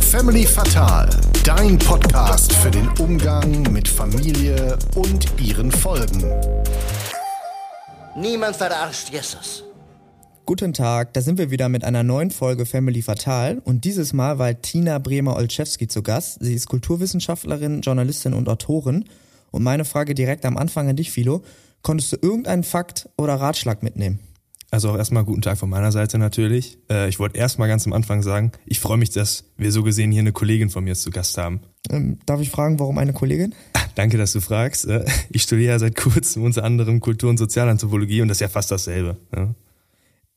Family Fatal, dein Podcast für den Umgang mit Familie und ihren Folgen. Niemand verarscht Jesus. Guten Tag, da sind wir wieder mit einer neuen Folge Family Fatal und dieses Mal war Tina Bremer-Olszewski zu Gast. Sie ist Kulturwissenschaftlerin, Journalistin und Autorin. Und meine Frage direkt am Anfang an dich, Philo. Konntest du irgendeinen Fakt oder Ratschlag mitnehmen? Also auch erstmal guten Tag von meiner Seite natürlich. Äh, ich wollte erstmal ganz am Anfang sagen, ich freue mich, dass wir so gesehen hier eine Kollegin von mir zu Gast haben. Ähm, darf ich fragen, warum eine Kollegin? Ah, danke, dass du fragst. Äh, ich studiere ja seit kurzem unter anderem Kultur- und Sozialanthropologie und das ist ja fast dasselbe. Ja?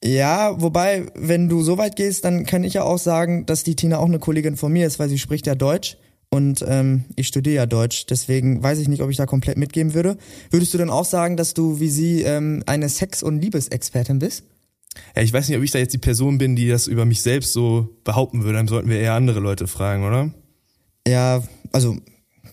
Ja, wobei, wenn du so weit gehst, dann kann ich ja auch sagen, dass die Tina auch eine Kollegin von mir ist, weil sie spricht ja Deutsch und ähm, ich studiere ja Deutsch, deswegen weiß ich nicht, ob ich da komplett mitgeben würde. Würdest du dann auch sagen, dass du wie sie ähm, eine Sex- und Liebesexpertin bist? Ja, ich weiß nicht, ob ich da jetzt die Person bin, die das über mich selbst so behaupten würde. Dann sollten wir eher andere Leute fragen, oder? Ja, also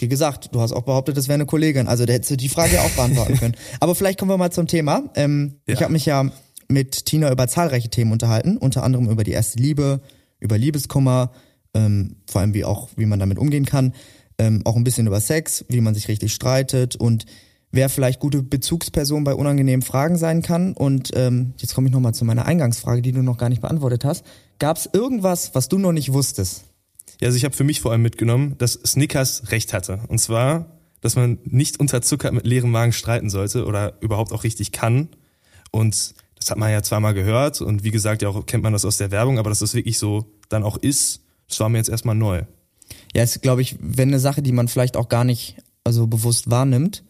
wie gesagt, du hast auch behauptet, das wäre eine Kollegin. Also da hättest du die Frage auch beantworten können. Aber vielleicht kommen wir mal zum Thema. Ähm, ja. Ich habe mich ja mit Tina über zahlreiche Themen unterhalten, unter anderem über die erste Liebe, über Liebeskummer, ähm, vor allem wie auch, wie man damit umgehen kann, ähm, auch ein bisschen über Sex, wie man sich richtig streitet und wer vielleicht gute Bezugsperson bei unangenehmen Fragen sein kann. Und ähm, jetzt komme ich nochmal zu meiner Eingangsfrage, die du noch gar nicht beantwortet hast. Gab es irgendwas, was du noch nicht wusstest? Ja, also ich habe für mich vor allem mitgenommen, dass Snickers recht hatte. Und zwar, dass man nicht unter Zucker mit leerem Magen streiten sollte oder überhaupt auch richtig kann. Und das hat man ja zweimal gehört und wie gesagt, ja auch kennt man das aus der Werbung, aber dass das wirklich so dann auch ist, das war mir jetzt erstmal neu. Ja, ist, glaube ich, wenn eine Sache, die man vielleicht auch gar nicht also bewusst wahrnimmt.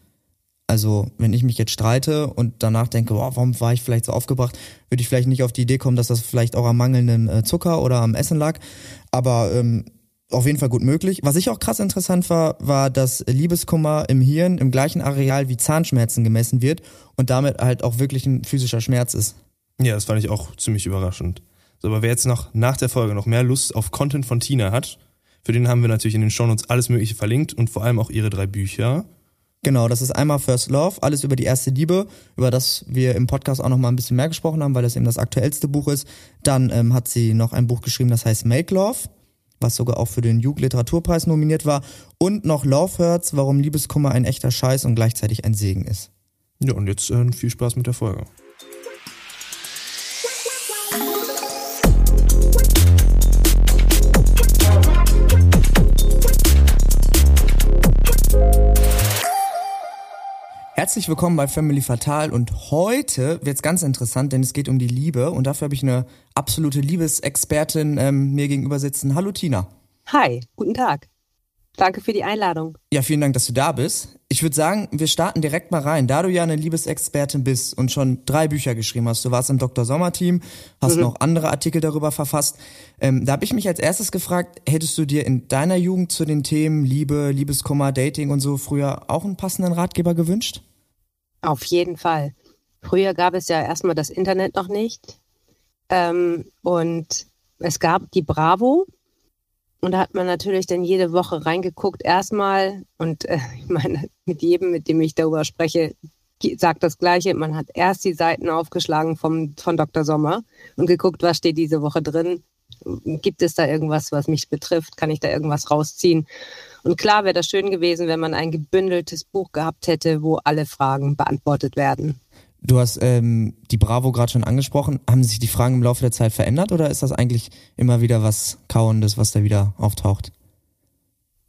Also, wenn ich mich jetzt streite und danach denke, boah, warum war ich vielleicht so aufgebracht, würde ich vielleicht nicht auf die Idee kommen, dass das vielleicht auch am mangelnden äh, Zucker oder am Essen lag. Aber ähm, auf jeden Fall gut möglich. Was ich auch krass interessant war, war, dass Liebeskummer im Hirn im gleichen Areal wie Zahnschmerzen gemessen wird und damit halt auch wirklich ein physischer Schmerz ist. Ja, das fand ich auch ziemlich überraschend. So, aber wer jetzt noch nach der Folge noch mehr Lust auf Content von Tina hat, für den haben wir natürlich in den Shownotes alles Mögliche verlinkt und vor allem auch ihre drei Bücher. Genau, das ist einmal First Love, alles über die erste Liebe, über das wir im Podcast auch noch mal ein bisschen mehr gesprochen haben, weil das eben das aktuellste Buch ist. Dann ähm, hat sie noch ein Buch geschrieben, das heißt Make Love, was sogar auch für den Jugendliteraturpreis nominiert war. Und noch Love Hurts, warum Liebeskummer ein echter Scheiß und gleichzeitig ein Segen ist. Ja, und jetzt äh, viel Spaß mit der Folge. Herzlich willkommen bei Family Fatal und heute wird's ganz interessant, denn es geht um die Liebe und dafür habe ich eine absolute Liebesexpertin ähm, mir gegenüber sitzen. Hallo Tina. Hi, guten Tag. Danke für die Einladung. Ja, vielen Dank, dass du da bist. Ich würde sagen, wir starten direkt mal rein. Da du ja eine Liebesexpertin bist und schon drei Bücher geschrieben hast, du warst im Dr. Sommer Team, hast mhm. noch andere Artikel darüber verfasst. Ähm, da habe ich mich als erstes gefragt, hättest du dir in deiner Jugend zu den Themen Liebe, Liebeskummer, Dating und so früher auch einen passenden Ratgeber gewünscht? Auf jeden Fall. Früher gab es ja erstmal das Internet noch nicht. Ähm, und es gab die Bravo. Und da hat man natürlich dann jede Woche reingeguckt, erstmal. Und äh, ich meine, mit jedem, mit dem ich darüber spreche, sagt das Gleiche. Man hat erst die Seiten aufgeschlagen vom, von Dr. Sommer und geguckt, was steht diese Woche drin. Gibt es da irgendwas, was mich betrifft? Kann ich da irgendwas rausziehen? Und klar wäre das schön gewesen, wenn man ein gebündeltes Buch gehabt hätte, wo alle Fragen beantwortet werden. Du hast ähm, die Bravo gerade schon angesprochen. Haben sich die Fragen im Laufe der Zeit verändert oder ist das eigentlich immer wieder was Kauendes, was da wieder auftaucht?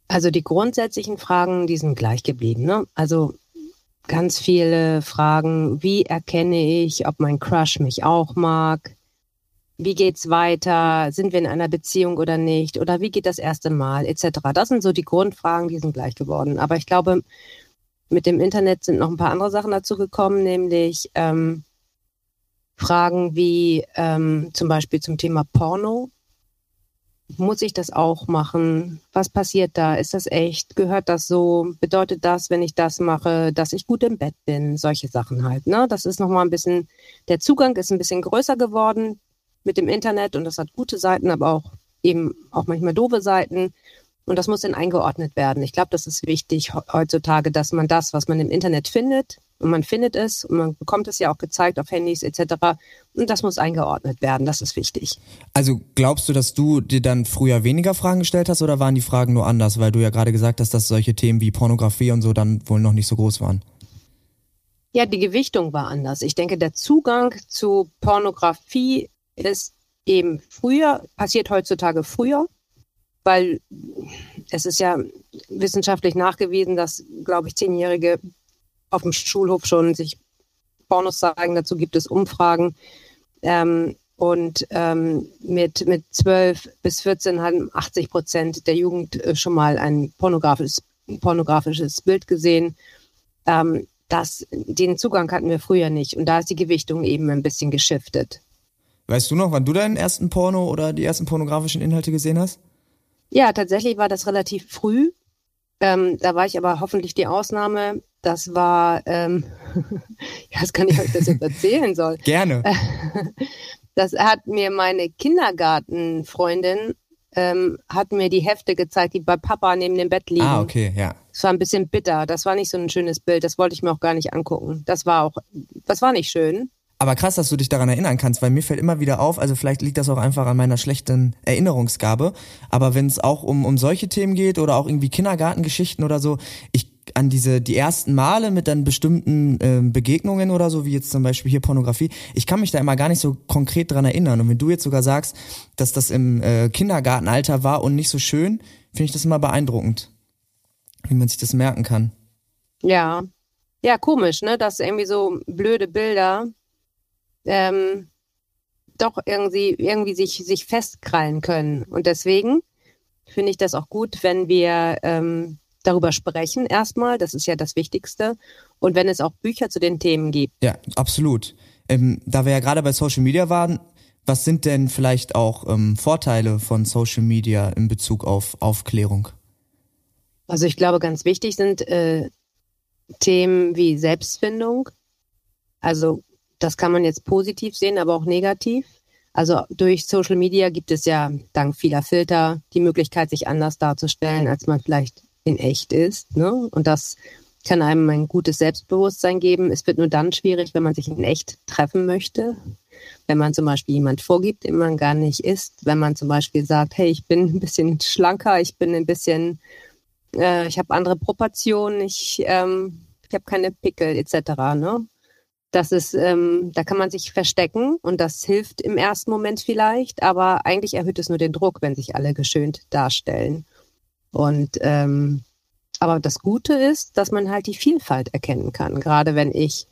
Also die grundsätzlichen Fragen, die sind gleich geblieben. Ne? Also ganz viele Fragen, wie erkenne ich, ob mein Crush mich auch mag? Wie geht's weiter, sind wir in einer Beziehung oder nicht oder wie geht das erste Mal etc. Das sind so die Grundfragen, die sind gleich geworden. Aber ich glaube, mit dem Internet sind noch ein paar andere Sachen dazu gekommen, nämlich ähm, Fragen wie ähm, zum Beispiel zum Thema Porno. Muss ich das auch machen? Was passiert da? Ist das echt? Gehört das so? Bedeutet das, wenn ich das mache, dass ich gut im Bett bin? Solche Sachen halt. Ne? Das ist nochmal ein bisschen, der Zugang ist ein bisschen größer geworden mit dem Internet und das hat gute Seiten, aber auch eben auch manchmal doofe Seiten. Und das muss dann eingeordnet werden. Ich glaube, das ist wichtig heutzutage, dass man das, was man im Internet findet, und man findet es und man bekommt es ja auch gezeigt auf Handys etc. Und das muss eingeordnet werden, das ist wichtig. Also glaubst du, dass du dir dann früher weniger Fragen gestellt hast oder waren die Fragen nur anders, weil du ja gerade gesagt hast, dass solche Themen wie Pornografie und so dann wohl noch nicht so groß waren? Ja, die Gewichtung war anders. Ich denke, der Zugang zu Pornografie ist eben früher, passiert heutzutage früher, weil es ist ja wissenschaftlich nachgewiesen, dass, glaube ich, Zehnjährige auf dem Schulhof schon sich Pornos zeigen. Dazu gibt es Umfragen. Ähm, und ähm, mit, mit 12 bis 14 haben 80 Prozent der Jugend äh, schon mal ein pornografisches, pornografisches Bild gesehen. Ähm, das, den Zugang hatten wir früher nicht. Und da ist die Gewichtung eben ein bisschen geschiftet. Weißt du noch, wann du deinen ersten Porno oder die ersten pornografischen Inhalte gesehen hast? Ja, tatsächlich war das relativ früh. Ähm, da war ich aber hoffentlich die Ausnahme. Das war, ähm, ja, das kann ich euch das jetzt erzählen soll. Gerne. Das hat mir meine Kindergartenfreundin ähm, hat mir die Hefte gezeigt, die bei Papa neben dem Bett liegen. Ah, okay, ja. Das war ein bisschen bitter. Das war nicht so ein schönes Bild. Das wollte ich mir auch gar nicht angucken. Das war auch, das war nicht schön. Aber krass, dass du dich daran erinnern kannst, weil mir fällt immer wieder auf, also vielleicht liegt das auch einfach an meiner schlechten Erinnerungsgabe, aber wenn es auch um, um solche Themen geht oder auch irgendwie Kindergartengeschichten oder so, ich an diese die ersten Male mit dann bestimmten äh, Begegnungen oder so, wie jetzt zum Beispiel hier Pornografie, ich kann mich da immer gar nicht so konkret dran erinnern. Und wenn du jetzt sogar sagst, dass das im äh, Kindergartenalter war und nicht so schön, finde ich das immer beeindruckend, wie man sich das merken kann. Ja, ja, komisch, ne, dass irgendwie so blöde Bilder ähm, doch irgendwie, irgendwie sich, sich festkrallen können. Und deswegen finde ich das auch gut, wenn wir ähm, darüber sprechen erstmal. Das ist ja das Wichtigste. Und wenn es auch Bücher zu den Themen gibt. Ja, absolut. Ähm, da wir ja gerade bei Social Media waren, was sind denn vielleicht auch ähm, Vorteile von Social Media in Bezug auf Aufklärung? Also ich glaube, ganz wichtig sind äh, Themen wie Selbstfindung. Also das kann man jetzt positiv sehen, aber auch negativ. Also durch Social Media gibt es ja dank vieler Filter die Möglichkeit, sich anders darzustellen, als man vielleicht in echt ist. Ne? Und das kann einem ein gutes Selbstbewusstsein geben. Es wird nur dann schwierig, wenn man sich in echt treffen möchte. Wenn man zum Beispiel jemand vorgibt, den man gar nicht ist. Wenn man zum Beispiel sagt, hey, ich bin ein bisschen schlanker, ich bin ein bisschen, äh, ich habe andere Proportionen, ich, ähm, ich habe keine Pickel etc. Ne? Das ist, ähm, da kann man sich verstecken und das hilft im ersten Moment vielleicht, aber eigentlich erhöht es nur den Druck, wenn sich alle geschönt darstellen. Und ähm, aber das Gute ist, dass man halt die Vielfalt erkennen kann. Gerade wenn ich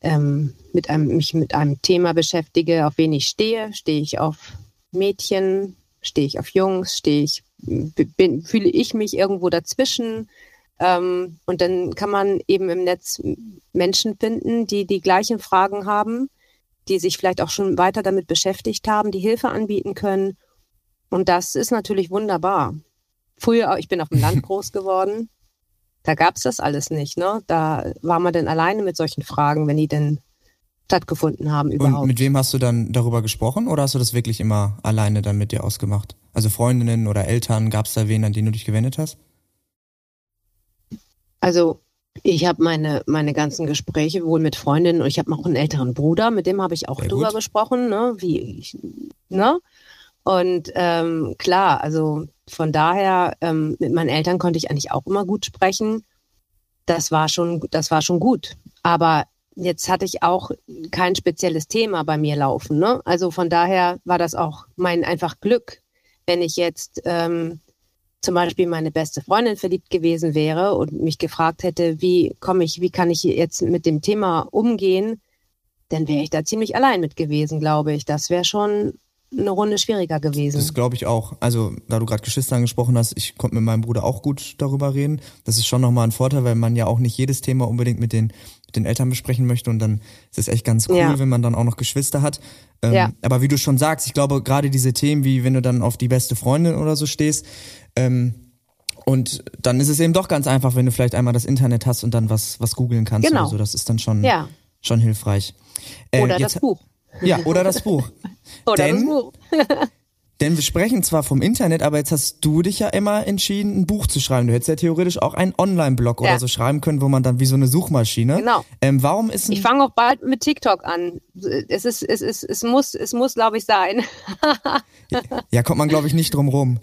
ähm, mit einem, mich mit einem Thema beschäftige, auf wen ich stehe, stehe ich auf Mädchen, stehe ich auf Jungs, stehe ich, bin, fühle ich mich irgendwo dazwischen, ähm, und dann kann man eben im Netz Menschen finden, die die gleichen Fragen haben, die sich vielleicht auch schon weiter damit beschäftigt haben, die Hilfe anbieten können. Und das ist natürlich wunderbar. Früher, ich bin auf dem Land groß geworden, da gab es das alles nicht. Ne? Da war man dann alleine mit solchen Fragen, wenn die denn stattgefunden haben überhaupt. Und mit wem hast du dann darüber gesprochen oder hast du das wirklich immer alleine dann mit dir ausgemacht? Also Freundinnen oder Eltern, gab es da wen, an den du dich gewendet hast? Also ich habe meine, meine ganzen Gespräche wohl mit Freundinnen und ich habe auch einen älteren Bruder, mit dem habe ich auch Sehr drüber gut. gesprochen, ne? Wie ich, ne? Und ähm, klar, also von daher, ähm, mit meinen Eltern konnte ich eigentlich auch immer gut sprechen. Das war schon, das war schon gut. Aber jetzt hatte ich auch kein spezielles Thema bei mir laufen. Ne? Also von daher war das auch mein einfach Glück, wenn ich jetzt ähm, zum Beispiel meine beste Freundin verliebt gewesen wäre und mich gefragt hätte, wie komme ich, wie kann ich jetzt mit dem Thema umgehen, dann wäre ich da ziemlich allein mit gewesen, glaube ich. Das wäre schon eine Runde schwieriger gewesen. Das glaube ich auch. Also, da du gerade Geschwister angesprochen hast, ich konnte mit meinem Bruder auch gut darüber reden. Das ist schon nochmal ein Vorteil, weil man ja auch nicht jedes Thema unbedingt mit den, mit den Eltern besprechen möchte und dann ist es echt ganz cool, ja. wenn man dann auch noch Geschwister hat. Ähm, ja. Aber wie du schon sagst, ich glaube, gerade diese Themen, wie wenn du dann auf die beste Freundin oder so stehst, ähm, und dann ist es eben doch ganz einfach, wenn du vielleicht einmal das Internet hast und dann was, was googeln kannst genau. oder so. Das ist dann schon, ja. schon hilfreich. Äh, oder jetzt, das Buch. Ja, oder das Buch. oder Denn, das Buch. Denn wir sprechen zwar vom Internet, aber jetzt hast du dich ja immer entschieden, ein Buch zu schreiben. Du hättest ja theoretisch auch einen Online-Blog Ja. oder so schreiben können, wo man dann wie so eine Suchmaschine. Genau. Ähm, warum ist Ich fange auch bald mit TikTok an. Es ist, es ist, es muss, es muss, glaube ich, sein. ja, kommt man glaube ich nicht drum rum.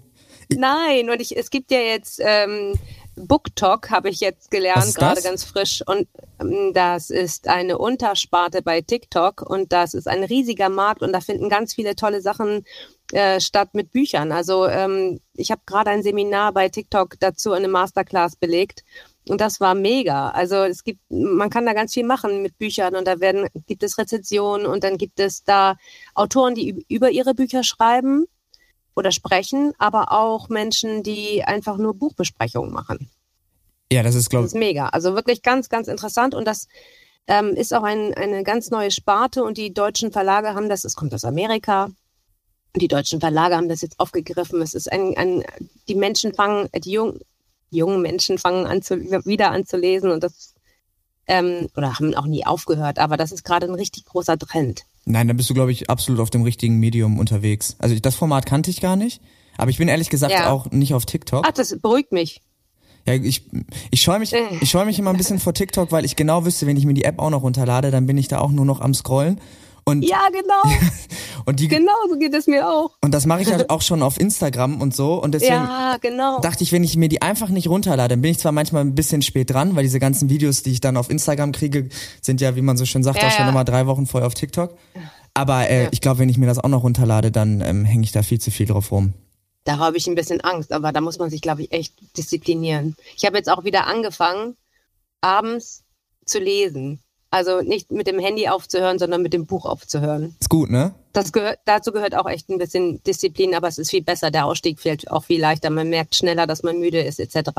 Nein, und ich, es gibt ja jetzt ähm, BookTok, habe ich jetzt gelernt, gerade ganz frisch. Und ähm, das ist eine Untersparte bei TikTok und das ist ein riesiger Markt und da finden ganz viele tolle Sachen äh, statt mit Büchern. Also ähm, ich habe gerade ein Seminar bei TikTok dazu eine Masterclass belegt. Und das war mega. Also es gibt, man kann da ganz viel machen mit Büchern und da werden, gibt es Rezensionen und dann gibt es da Autoren, die üb- über ihre Bücher schreiben oder sprechen, aber auch Menschen, die einfach nur Buchbesprechungen machen. Ja, das ist glaube Das ist mega. Also wirklich ganz, ganz interessant und das ähm, ist auch ein, eine ganz neue Sparte und die deutschen Verlage haben das, es kommt aus Amerika. Die deutschen Verlage haben das jetzt aufgegriffen. Es ist ein, ein die Menschen fangen, äh, die jungen, jungen Menschen fangen an zu, wieder an zu lesen und das ähm, oder haben auch nie aufgehört, aber das ist gerade ein richtig großer Trend. Nein, dann bist du, glaube ich, absolut auf dem richtigen Medium unterwegs. Also das Format kannte ich gar nicht, aber ich bin ehrlich gesagt Ja. auch nicht auf TikTok. Ach, das beruhigt mich. Ja, ich, ich scheue mich, Äh. ich scheue mich immer ein bisschen vor TikTok, weil ich genau wüsste, wenn ich mir die App auch noch runterlade, dann bin ich da auch nur noch am Scrollen. Und, Ja, genau. und die, genau so geht es mir auch. und das mache ich ja auch schon auf Instagram und so. Und deswegen Ja, genau. dachte ich, wenn ich mir die einfach nicht runterlade, dann bin ich zwar manchmal ein bisschen spät dran, weil diese ganzen Videos, die ich dann auf Instagram kriege, sind ja, wie man so schön sagt, Ja, auch schon ja. immer drei Wochen vorher auf TikTok. Aber äh, Ja. ich glaube, wenn ich mir das auch noch runterlade, dann ähm, hänge ich da viel zu viel drauf rum. Da habe ich ein bisschen Angst, aber da muss man sich, glaube ich, echt disziplinieren. Ich habe jetzt auch wieder angefangen, abends zu lesen. Also nicht mit dem Handy aufzuhören, sondern mit dem Buch aufzuhören. Ist gut, ne? Das gehört, dazu gehört auch echt ein bisschen Disziplin, aber es ist viel besser. Der Ausstieg fällt auch viel leichter. Man merkt schneller, dass man müde ist, etc.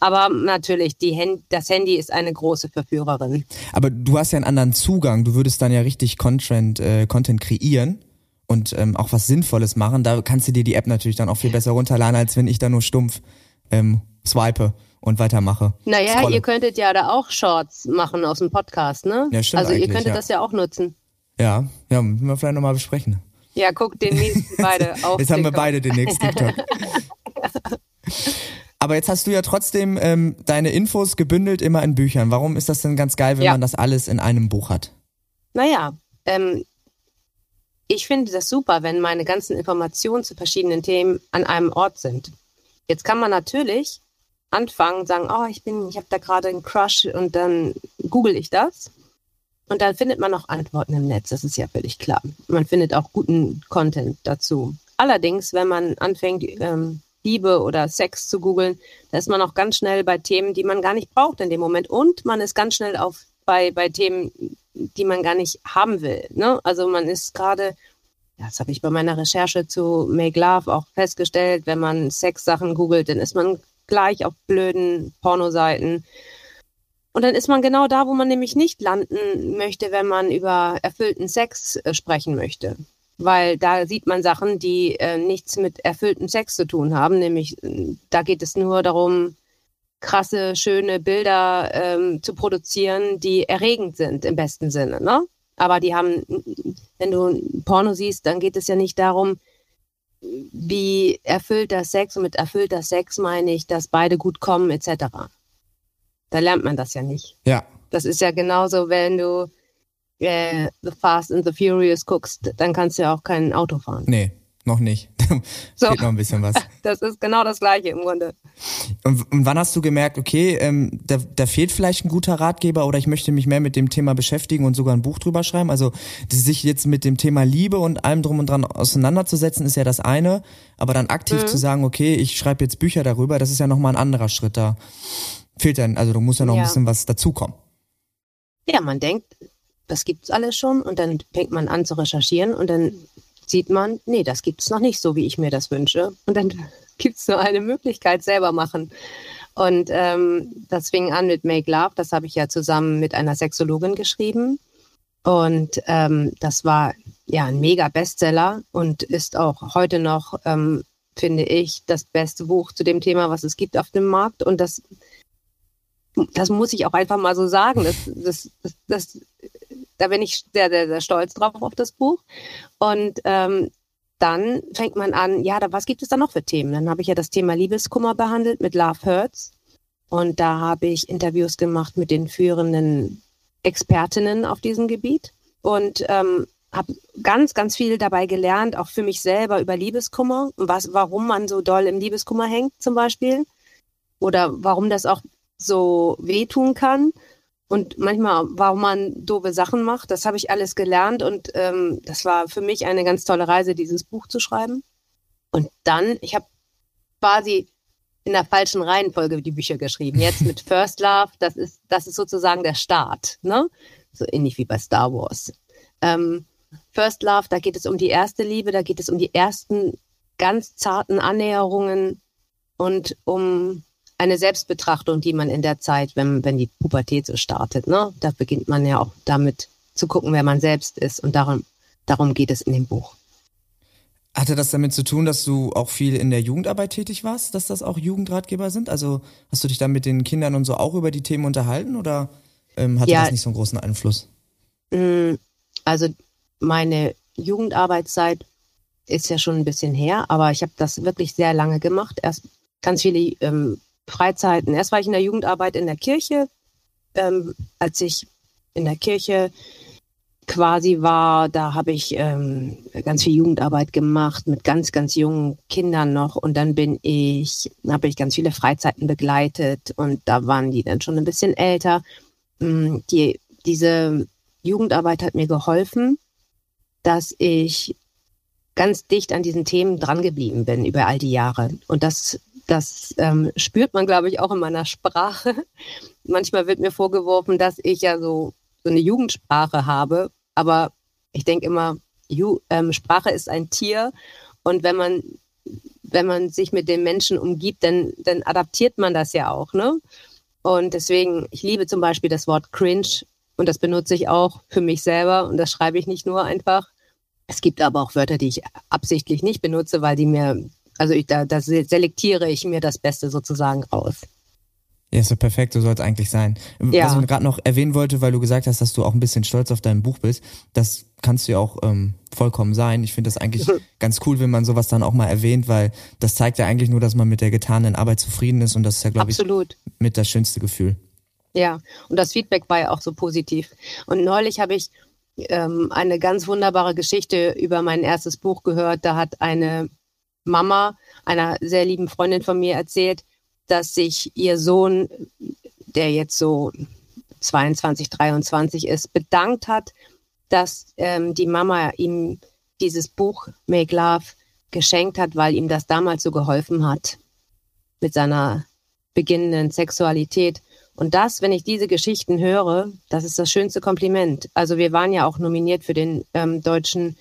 Aber natürlich, die Hand, das Handy ist eine große Verführerin. Aber du hast ja einen anderen Zugang. Du würdest dann ja richtig Content, äh, Content kreieren und ähm, auch was Sinnvolles machen. Da kannst du dir die App natürlich dann auch viel besser runterladen, als wenn ich da nur stumpf ähm, swipe und weitermache. Naja, Scrolle. ihr könntet ja da auch Shorts machen aus dem Podcast, ne? Ja, stimmt also ihr könntet ja. das ja auch nutzen. Ja, ja, müssen wir vielleicht nochmal besprechen. Ja, guckt den nächsten beide auf. Jetzt haben wir TikTok. beide demnächst TikTok. Aber jetzt hast du ja trotzdem ähm, deine Infos gebündelt immer in Büchern. Warum ist das denn ganz geil, wenn Ja. man das alles in einem Buch hat? Naja, ähm, ich finde das super, wenn meine ganzen Informationen zu verschiedenen Themen an einem Ort sind. Jetzt kann man natürlich anfangen, sagen, oh, ich bin, ich habe da gerade einen Crush und dann google ich das. Und dann findet man auch Antworten im Netz, das ist ja völlig klar. Man findet auch guten Content dazu. Allerdings, wenn man anfängt, ähm, Liebe oder Sex zu googeln, da ist man auch ganz schnell bei Themen, die man gar nicht braucht in dem Moment. Und man ist ganz schnell auf bei, bei Themen, die man gar nicht haben will. Ne? Also man ist gerade, das habe ich bei meiner Recherche zu Make Love auch festgestellt, wenn man Sexsachen googelt, dann ist man gleich auf blöden Pornoseiten. Und dann ist man genau da, wo man nämlich nicht landen möchte, wenn man über erfüllten Sex äh, sprechen möchte. Weil da sieht man Sachen, die äh, nichts mit erfülltem Sex zu tun haben. Nämlich, da geht es nur darum, krasse, schöne Bilder ähm, zu produzieren, die erregend sind im besten Sinne. Ne? Aber die haben, wenn du Porno siehst, dann geht es ja nicht darum, wie erfüllter Sex, und mit erfüllter Sex meine ich, dass beide gut kommen, etc. Da lernt man das ja nicht. Ja. Das ist ja genauso, wenn du äh, The Fast and the Furious guckst, dann kannst du ja auch kein Auto fahren. Nee, noch nicht. So. Fehlt noch ein bisschen was. Das ist genau das Gleiche im Grunde. Und, und wann hast du gemerkt, okay, ähm, da, da fehlt vielleicht ein guter Ratgeber oder ich möchte mich mehr mit dem Thema beschäftigen und sogar ein Buch drüber schreiben? Also sich jetzt mit dem Thema Liebe und allem drum und dran auseinanderzusetzen, ist ja das eine. Aber dann aktiv zu sagen, okay, ich schreibe jetzt Bücher darüber, das ist ja nochmal ein anderer Schritt. Da fehlt dann, also du musst ja noch ein Ja. bisschen was dazukommen. Ja, man denkt, das gibt's alles schon und dann fängt man an zu recherchieren und dann sieht man, nee, das gibt's noch nicht so, wie ich mir das wünsche. Und dann gibt's nur eine Möglichkeit, selber machen. Und ähm, das fing an mit Make Love, das habe ich ja zusammen mit einer Sexologin geschrieben. Und ähm, das war ja ein mega Bestseller und ist auch heute noch, ähm, finde ich, das beste Buch zu dem Thema, was es gibt auf dem Markt. Und das, das muss ich auch einfach mal so sagen. Das, das, das, das, da bin ich sehr, sehr, sehr stolz drauf auf das Buch. Und ähm, dann fängt man an, ja, da, was gibt es da noch für Themen? Dann habe ich ja das Thema Liebeskummer behandelt mit Love Hurts. Und da habe ich Interviews gemacht mit den führenden Expertinnen auf diesem Gebiet und ähm, habe ganz, ganz viel dabei gelernt, auch für mich selber über Liebeskummer, was, warum man so doll im Liebeskummer hängt zum Beispiel oder warum das auch so wehtun kann und manchmal, warum man doofe Sachen macht. Das habe ich alles gelernt und ähm, das war für mich eine ganz tolle Reise, dieses Buch zu schreiben. Und dann, ich habe quasi in der falschen Reihenfolge die Bücher geschrieben. Jetzt mit First Love, das ist, das ist sozusagen der Start, ne? So ähnlich wie bei Star Wars. Ähm, First Love, da geht es um die erste Liebe, da geht es um die ersten ganz zarten Annäherungen und um eine Selbstbetrachtung, die man in der Zeit, wenn, wenn die Pubertät so startet, ne, da beginnt man ja auch damit zu gucken, wer man selbst ist. Und darum, darum geht es in dem Buch. Hatte das damit zu tun, dass du auch viel in der Jugendarbeit tätig warst, dass das auch Jugendratgeber sind? Also hast du dich dann mit den Kindern und so auch über die Themen unterhalten oder ähm, hatte ja, das nicht so einen großen Einfluss? Mm, also meine Jugendarbeitszeit ist ja schon ein bisschen her, aber ich habe das wirklich sehr lange gemacht. Erst ganz viele ähm, Freizeiten. Erst war ich in der Jugendarbeit in der Kirche. Ähm, als ich in der Kirche quasi war, da habe ich ähm, ganz viel Jugendarbeit gemacht mit ganz, ganz jungen Kindern noch. Und dann bin ich, habe ich ganz viele Freizeiten begleitet und da waren die dann schon ein bisschen älter. Mm, die, diese Jugendarbeit hat mir geholfen, dass ich ganz dicht an diesen Themen drangeblieben bin über all die Jahre. Und das das ähm, spürt man, glaube ich, auch in meiner Sprache. Manchmal wird mir vorgeworfen, dass ich ja so, so eine Jugendsprache habe. Aber ich denke immer, Ju ähm, Sprache ist ein Tier. Und wenn man, wenn man sich mit den Menschen umgibt, dann, dann adaptiert man das ja auch. Ne? Und deswegen, ich liebe zum Beispiel das Wort cringe. Und das benutze ich auch für mich selber. Und das schreibe ich nicht nur einfach. Es gibt aber auch Wörter, die ich absichtlich nicht benutze, weil die mir also ich, da, da selektiere ich mir das Beste sozusagen raus. Ja, ist so perfekt, so soll es eigentlich sein. Ja. Was ich gerade noch erwähnen wollte, weil du gesagt hast, dass du auch ein bisschen stolz auf dein Buch bist, das kannst du ja auch ähm, vollkommen sein. Ich finde das eigentlich ganz cool, wenn man sowas dann auch mal erwähnt, weil das zeigt ja eigentlich nur, dass man mit der getanen Arbeit zufrieden ist und das ist ja, glaube ich, mit das schönste Gefühl. Ja, und das Feedback war ja auch so positiv. Und neulich habe ich ähm, eine ganz wunderbare Geschichte über mein erstes Buch gehört. Da hat eine Mama einer sehr lieben Freundin von mir erzählt, dass sich ihr Sohn, der jetzt so 22, 23 ist, bedankt hat, dass ähm, die Mama ihm dieses Buch Make Love geschenkt hat, weil ihm das damals so geholfen hat mit seiner beginnenden Sexualität. Und das, wenn ich diese Geschichten höre, das ist das schönste Kompliment. Also wir waren ja auch nominiert für den ähm, deutschen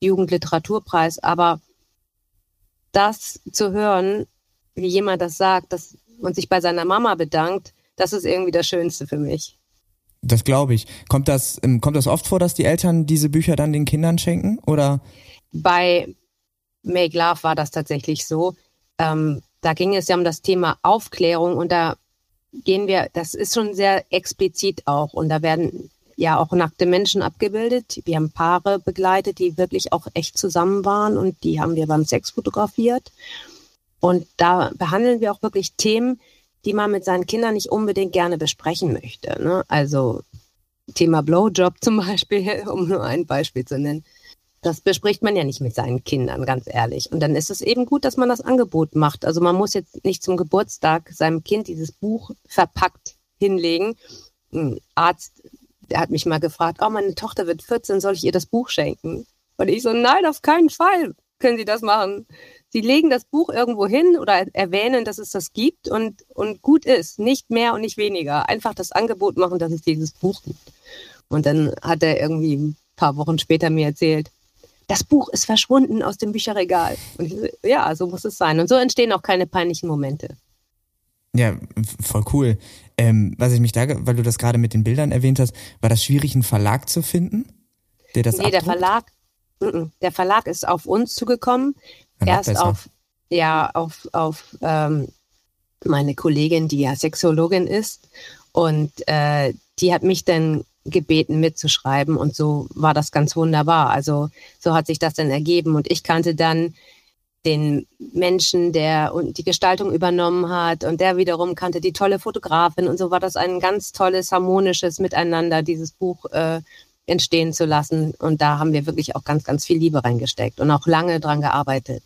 Jugendliteraturpreis, aber das zu hören, wie jemand das sagt dass, und sich bei seiner Mama bedankt, das ist irgendwie das Schönste für mich. Das glaube ich. Kommt das, ähm, kommt das oft vor, dass die Eltern diese Bücher dann den Kindern schenken? Oder? Bei Make Love war das tatsächlich so. Ähm, da ging es ja um das Thema Aufklärung und da gehen wir, das ist schon sehr explizit auch und da werden ja auch nackte Menschen abgebildet. Wir haben Paare begleitet, die wirklich auch echt zusammen waren und die haben wir beim Sex fotografiert. Und da behandeln wir auch wirklich Themen, die man mit seinen Kindern nicht unbedingt gerne besprechen möchte. Ne? Also Thema Blowjob zum Beispiel, um nur ein Beispiel zu nennen. Das bespricht man ja nicht mit seinen Kindern, ganz ehrlich. Und dann ist es eben gut, dass man das Angebot macht. Also man muss jetzt nicht zum Geburtstag seinem Kind dieses Buch verpackt hinlegen. Ein Arzt der hat mich mal gefragt, oh, meine Tochter wird 14, soll ich ihr das Buch schenken? Und ich so, nein, auf keinen Fall können Sie das machen. Sie legen das Buch irgendwo hin oder erwähnen, dass es das gibt und, und gut ist. Nicht mehr und nicht weniger. Einfach das Angebot machen, dass es dieses Buch gibt. Und dann hat er irgendwie ein paar Wochen später mir erzählt, das Buch ist verschwunden aus dem Bücherregal. Und ich so, ja, so muss es sein. Und so entstehen auch keine peinlichen Momente. Ja, voll cool. Ähm, was ich mich da, weil du das gerade mit den Bildern erwähnt hast, war das schwierig, einen Verlag zu finden, der das Nee, abdruckt? der Verlag, der Verlag ist auf uns zugekommen. Ja, Erst auf, ja, auf, auf ähm, meine Kollegin, die ja Sexologin ist. Und äh, die hat mich dann gebeten mitzuschreiben und so war das ganz wunderbar. Also so hat sich das dann ergeben und ich kannte dann den Menschen, der die Gestaltung übernommen hat und der wiederum kannte die tolle Fotografin und so war das ein ganz tolles harmonisches Miteinander, dieses Buch äh, entstehen zu lassen und da haben wir wirklich auch ganz, ganz viel Liebe reingesteckt und auch lange dran gearbeitet.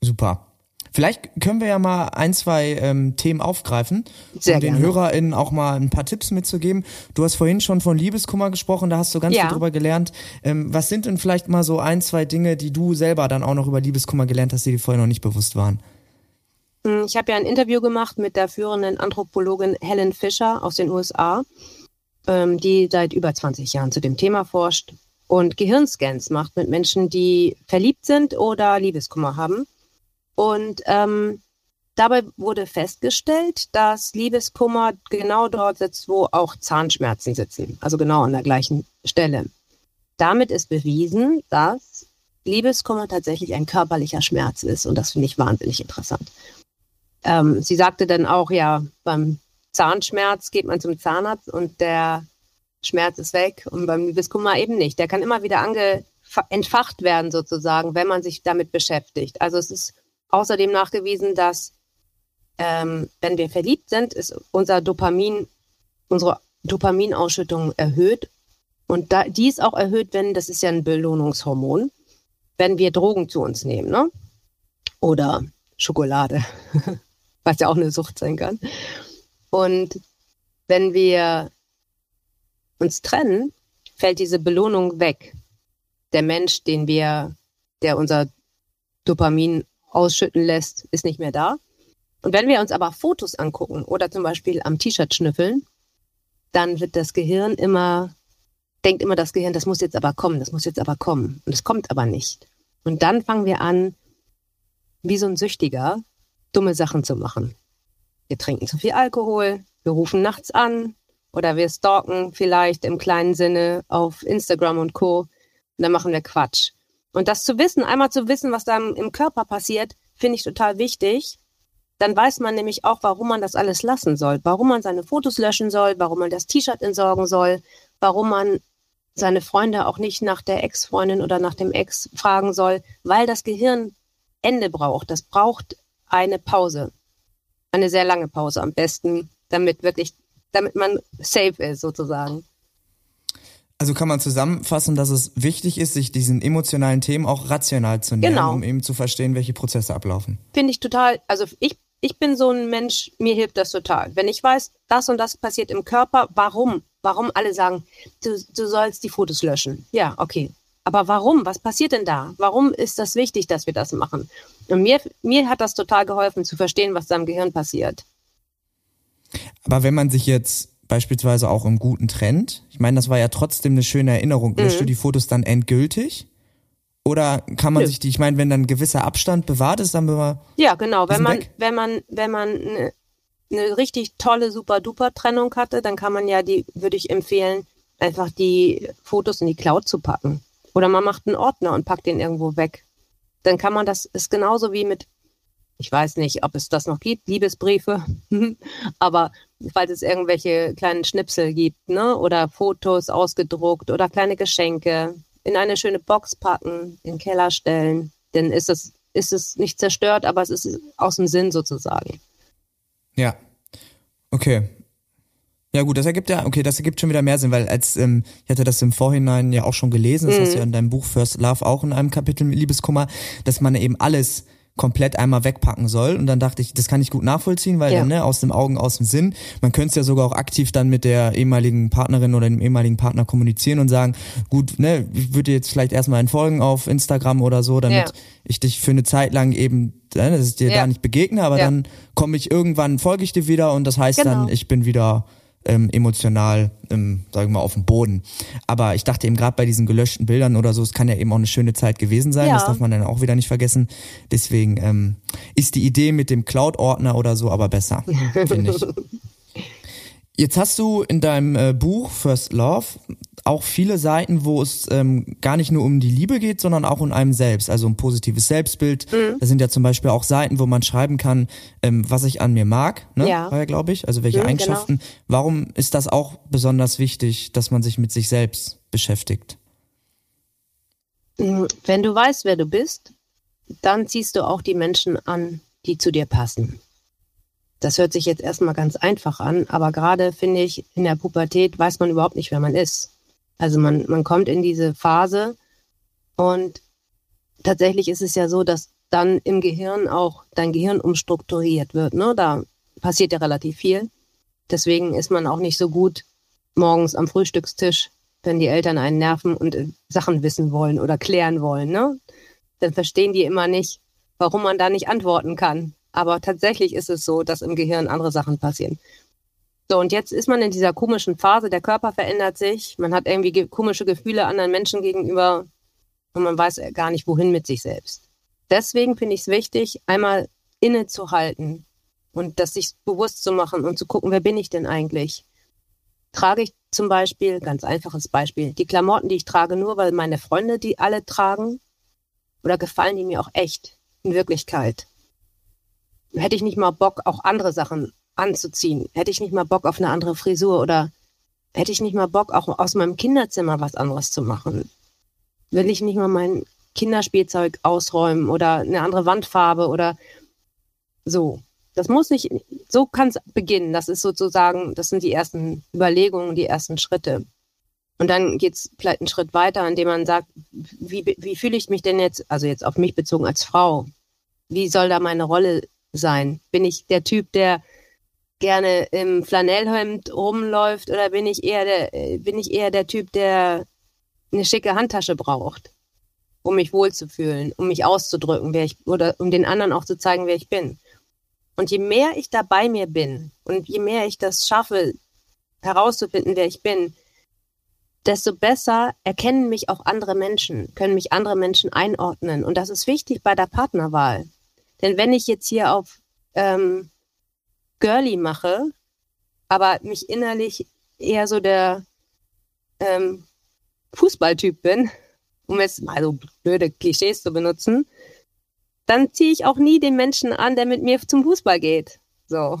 Super. Vielleicht können wir ja mal ein, zwei ähm, Themen aufgreifen, Sehr um den gerne. HörerInnen auch mal ein paar Tipps mitzugeben. Du hast vorhin schon von Liebeskummer gesprochen, da hast du ganz Ja. viel drüber gelernt. Ähm, was sind denn vielleicht mal so ein, zwei Dinge, die du selber dann auch noch über Liebeskummer gelernt hast, die dir vorher noch nicht bewusst waren? Hm, Ich habe ja ein Interview gemacht mit der führenden Anthropologin Helen Fisher aus den USA, ähm, die seit über 20 Jahren zu dem Thema forscht und Gehirnscans macht mit Menschen, die verliebt sind oder Liebeskummer haben. Und ähm, dabei wurde festgestellt, dass Liebeskummer genau dort sitzt, wo auch Zahnschmerzen sitzen, also genau an der gleichen Stelle. Damit ist bewiesen, dass Liebeskummer tatsächlich ein körperlicher Schmerz ist und das finde ich wahnsinnig interessant. Ähm, sie sagte dann auch, ja, beim Zahnschmerz geht man zum Zahnarzt und der Schmerz ist weg und beim Liebeskummer eben nicht. Der kann immer wieder ange entfacht werden sozusagen, wenn man sich damit beschäftigt. Also es ist außerdem nachgewiesen, dass ähm, wenn wir verliebt sind, ist unser Dopamin, unsere Dopaminausschüttung erhöht und da, die ist auch erhöht, wenn, das ist ja ein Belohnungshormon, wenn wir Drogen zu uns nehmen, ne? Oder Schokolade, was ja auch eine Sucht sein kann. Und wenn wir uns trennen, fällt diese Belohnung weg. Der Mensch, den wir, der unser Dopamin ausschütten lässt, ist nicht mehr da. Und wenn wir uns aber Fotos angucken oder zum Beispiel am T-Shirt schnüffeln, dann wird das Gehirn immer, denkt immer das Gehirn, das muss jetzt aber kommen, das muss jetzt aber kommen. Und es kommt aber nicht. Und dann fangen wir an, wie so ein Süchtiger, dumme Sachen zu machen. Wir trinken zu viel Alkohol, wir rufen nachts an oder wir stalken vielleicht im kleinen Sinne auf Instagram und Co. Und dann machen wir Quatsch. Und das zu wissen, einmal zu wissen, was da im, Körper passiert, finde ich total wichtig. Dann weiß man nämlich auch, warum man das alles lassen soll, warum man seine Fotos löschen soll, warum man das T-Shirt entsorgen soll, warum man seine Freunde auch nicht nach der Ex-Freundin oder nach dem Ex fragen soll, weil das Gehirn Ende braucht. Das braucht eine Pause. Eine sehr lange Pause am besten, damit wirklich, damit man safe ist sozusagen. Also kann man zusammenfassen, dass es wichtig ist, sich diesen emotionalen Themen auch rational zu nähern, Genau. um eben zu verstehen, welche Prozesse ablaufen. Finde ich total, also ich, ich bin so ein Mensch, mir hilft das total. Wenn ich weiß, das und das passiert im Körper, warum? Warum alle sagen, du, du sollst die Fotos löschen? Ja, okay. Aber warum? Was passiert denn da? Warum ist das wichtig, dass wir das machen? Und mir, mir hat das total geholfen, zu verstehen, was da im Gehirn passiert. Aber wenn man sich jetzt beispielsweise auch im Guten trennt, ich meine, das war ja trotzdem eine schöne Erinnerung, löscht du die Fotos dann endgültig? Oder kann man Nö. sich die, ich meine, wenn dann ein gewisser Abstand bewahrt ist, dann bewahrt, Ja, genau. Wenn man, weg? wenn man, wenn man eine, eine richtig tolle, super duper Trennung hatte, dann kann man ja die, würde ich empfehlen, einfach die Fotos in die Cloud zu packen. Oder man macht einen Ordner und packt den irgendwo weg. Dann kann man das, ist genauso wie mit, ich weiß nicht, ob es das noch gibt, Liebesbriefe, aber falls es irgendwelche kleinen Schnipsel gibt, ne, oder Fotos ausgedruckt oder kleine Geschenke in eine schöne Box packen, in den Keller stellen, dann ist es, ist es nicht zerstört, aber es ist aus dem Sinn sozusagen. ja. Okay. Ja gut, das ergibt ja, okay, das ergibt schon wieder mehr Sinn, weil als, ähm, ich hatte das im Vorhinein ja auch schon gelesen, das hast du ja in deinem Buch First Love auch in einem Kapitel mit Liebeskummer, dass man eben alles komplett einmal wegpacken soll. Und dann dachte ich, das kann ich gut nachvollziehen, weil Ja. dann, ne, aus dem Augen, aus dem Sinn. Man könnte es ja sogar auch aktiv dann mit der ehemaligen Partnerin oder dem ehemaligen Partner kommunizieren und sagen, gut, ne, ich würde dir jetzt vielleicht erstmal entfolgen auf Instagram oder so, damit Ja. ich dich für eine Zeit lang eben, ne, dass ich dir Ja. da nicht begegne, aber dann komme ich irgendwann, folge ich dir wieder und das heißt Genau. dann, ich bin wieder ähm, emotional, ähm, sagen wir mal, auf dem Boden. Aber ich dachte eben gerade bei diesen gelöschten Bildern oder so, es kann ja eben auch eine schöne Zeit gewesen sein, Ja. das darf man dann auch wieder nicht vergessen. Deswegen ähm, ist die Idee mit dem Cloud-Ordner oder so aber besser, finde ich. Jetzt hast du in deinem äh, Buch First Love auch viele Seiten, wo es ähm, gar nicht nur um die Liebe geht, sondern auch um einem selbst, also um positives Selbstbild. Mhm. Da sind ja zum Beispiel auch Seiten, wo man schreiben kann, ähm, was ich an mir mag, ne? ja. war ja, glaube ich, also welche mhm, Eigenschaften. Genau. Warum ist das auch besonders wichtig, dass man sich mit sich selbst beschäftigt? Mhm, wenn du weißt, wer du bist, dann ziehst du auch die Menschen an, die zu dir passen. Das hört sich jetzt erstmal ganz einfach an, aber gerade finde ich, in der Pubertät weiß man überhaupt nicht, wer man ist. Also man, man kommt in diese Phase und tatsächlich ist es ja so, dass dann im Gehirn auch dein Gehirn umstrukturiert wird. Ne? Da passiert ja relativ viel. Deswegen ist man auch nicht so gut morgens am Frühstückstisch, wenn die Eltern einen nerven und äh, Sachen wissen wollen oder klären wollen. Ne? Dann verstehen die immer nicht, warum man da nicht antworten kann. Aber tatsächlich ist es so, dass im Gehirn andere Sachen passieren. So, und jetzt ist man in dieser komischen Phase, der Körper verändert sich, man hat irgendwie ge komische Gefühle anderen Menschen gegenüber und man weiß gar nicht, wohin mit sich selbst. Deswegen finde ich es wichtig, einmal innezuhalten und das sich bewusst zu machen und zu gucken, wer bin ich denn eigentlich? Trage ich zum Beispiel, ganz einfaches Beispiel, die Klamotten, die ich trage, nur weil meine Freunde die alle tragen? Oder gefallen die mir auch echt in Wirklichkeit? Hätte ich nicht mal Bock, auch andere Sachen anzuziehen? Hätte ich nicht mal Bock auf eine andere Frisur oder hätte ich nicht mal Bock, auch aus meinem Kinderzimmer was anderes zu machen? Will ich nicht mal mein Kinderspielzeug ausräumen oder eine andere Wandfarbe oder so? Das muss nicht, so kann es beginnen. Das ist sozusagen, das sind die ersten Überlegungen, die ersten Schritte. Und dann geht es vielleicht einen Schritt weiter, indem man sagt, wie, wie fühle ich mich denn jetzt, also jetzt auf mich bezogen als Frau? Wie soll da meine Rolle sein? Bin ich der Typ, der gerne im Flanellhemd rumläuft oder bin ich eher der, äh, bin ich eher der Typ, der eine schicke Handtasche braucht, um mich wohlzufühlen, um mich auszudrücken, wer ich, oder um den anderen auch zu zeigen, wer ich bin. Und je mehr ich da bei mir bin und je mehr ich das schaffe, herauszufinden, wer ich bin, desto besser erkennen mich auch andere Menschen, können mich andere Menschen einordnen. Und das ist wichtig bei der Partnerwahl. Denn wenn ich jetzt hier auf ähm, Girly mache, aber mich innerlich eher so der ähm, Fußballtyp bin, um jetzt mal so blöde Klischees zu benutzen, dann ziehe ich auch nie den Menschen an, der mit mir zum Fußball geht. So,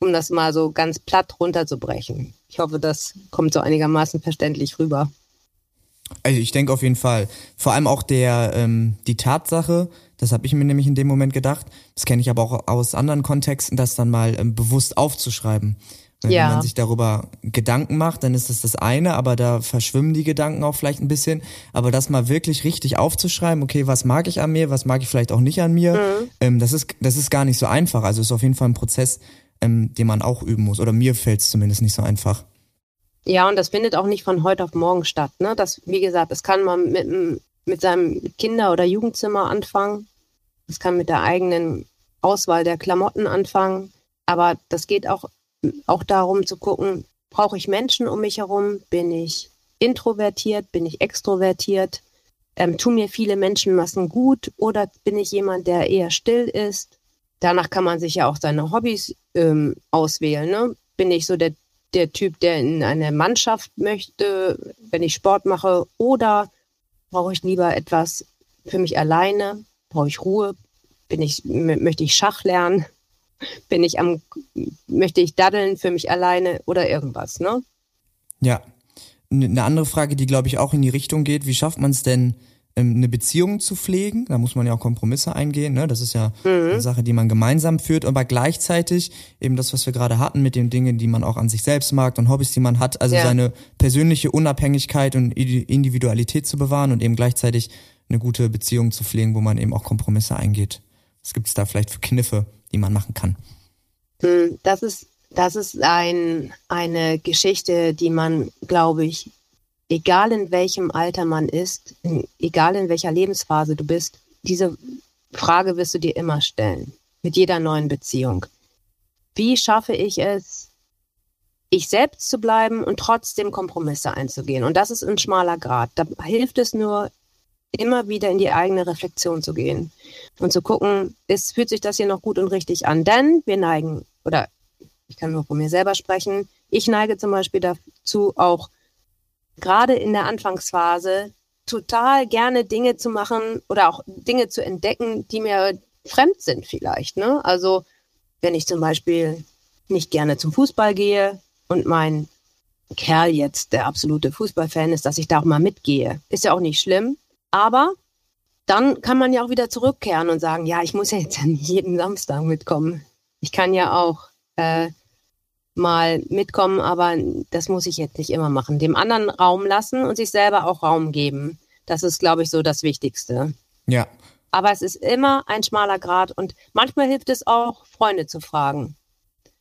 um das mal so ganz platt runterzubrechen. Ich hoffe, das kommt so einigermaßen verständlich rüber. Also ich denke auf jeden Fall. Vor allem auch der ähm, die Tatsache, das habe ich mir nämlich in dem Moment gedacht, das kenne ich aber auch aus anderen Kontexten, das dann mal ähm, bewusst aufzuschreiben. Wenn ja. man sich darüber Gedanken macht, dann ist das das eine, aber da verschwimmen die Gedanken auch vielleicht ein bisschen. Aber das mal wirklich richtig aufzuschreiben, okay, was mag ich an mir, was mag ich vielleicht auch nicht an mir, mhm. ähm, das ist das ist gar nicht so einfach. Also ist auf jeden Fall ein Prozess, ähm, den man auch üben muss. Oder mir fällt es zumindest nicht so einfach. Ja, und das findet auch nicht von heute auf morgen statt. Ne? Das, wie gesagt, das kann man mit, mit seinem Kinder- oder Jugendzimmer anfangen. Das kann mit der eigenen Auswahl der Klamotten anfangen. Aber das geht auch, auch darum zu gucken, brauche ich Menschen um mich herum? Bin ich introvertiert? Bin ich extrovertiert? Ähm, tun mir viele Menschenmassen gut oder bin ich jemand, der eher still ist? Danach kann man sich ja auch seine Hobbys ähm, auswählen. Ne? Bin ich so der der Typ, der in eine Mannschaft möchte, wenn ich Sport mache, oder brauche ich lieber etwas für mich alleine? Brauche ich Ruhe? Bin ich, möchte ich Schach lernen? Bin ich am, möchte ich daddeln für mich alleine oder irgendwas, ne? Ja. Eine andere Frage, die glaube ich auch in die Richtung geht, wie schafft man es denn, eine Beziehung zu pflegen. Da muss man ja auch Kompromisse eingehen. Ne? Das ist ja mhm. eine Sache, die man gemeinsam führt. Aber gleichzeitig eben das, was wir gerade hatten mit den Dingen, die man auch an sich selbst mag und Hobbys, die man hat. Also ja. seine persönliche Unabhängigkeit und Individualität zu bewahren und eben gleichzeitig eine gute Beziehung zu pflegen, wo man eben auch Kompromisse eingeht. Was gibt es da vielleicht für Kniffe, die man machen kann? Hm, das ist, das ist ein, eine Geschichte, die man, glaube ich, egal in welchem Alter man ist, egal in welcher Lebensphase du bist, diese Frage wirst du dir immer stellen, mit jeder neuen Beziehung. Wie schaffe ich es, ich selbst zu bleiben und trotzdem Kompromisse einzugehen? Und das ist ein schmaler Grad. Da hilft es nur, immer wieder in die eigene Reflexion zu gehen und zu gucken, ist, fühlt sich das hier noch gut und richtig an? Denn wir neigen, oder ich kann nur von mir selber sprechen, Ich neige zum Beispiel dazu, auch gerade in der Anfangsphase total gerne Dinge zu machen oder auch Dinge zu entdecken, die mir fremd sind vielleicht. Ne? Also wenn ich zum Beispiel nicht gerne zum Fußball gehe und mein Kerl jetzt der absolute Fußballfan ist, dass ich da auch mal mitgehe. Ist ja auch nicht schlimm. Aber dann kann man ja auch wieder zurückkehren und sagen, ja, ich muss ja jetzt nicht jeden Samstag mitkommen. Ich kann ja auch äh, mal mitkommen, aber das muss ich jetzt nicht immer machen. Dem anderen Raum lassen und sich selber auch Raum geben. Das ist, glaube ich, so das Wichtigste. Ja. Aber es ist immer ein schmaler Grad und manchmal hilft es auch, Freunde zu fragen.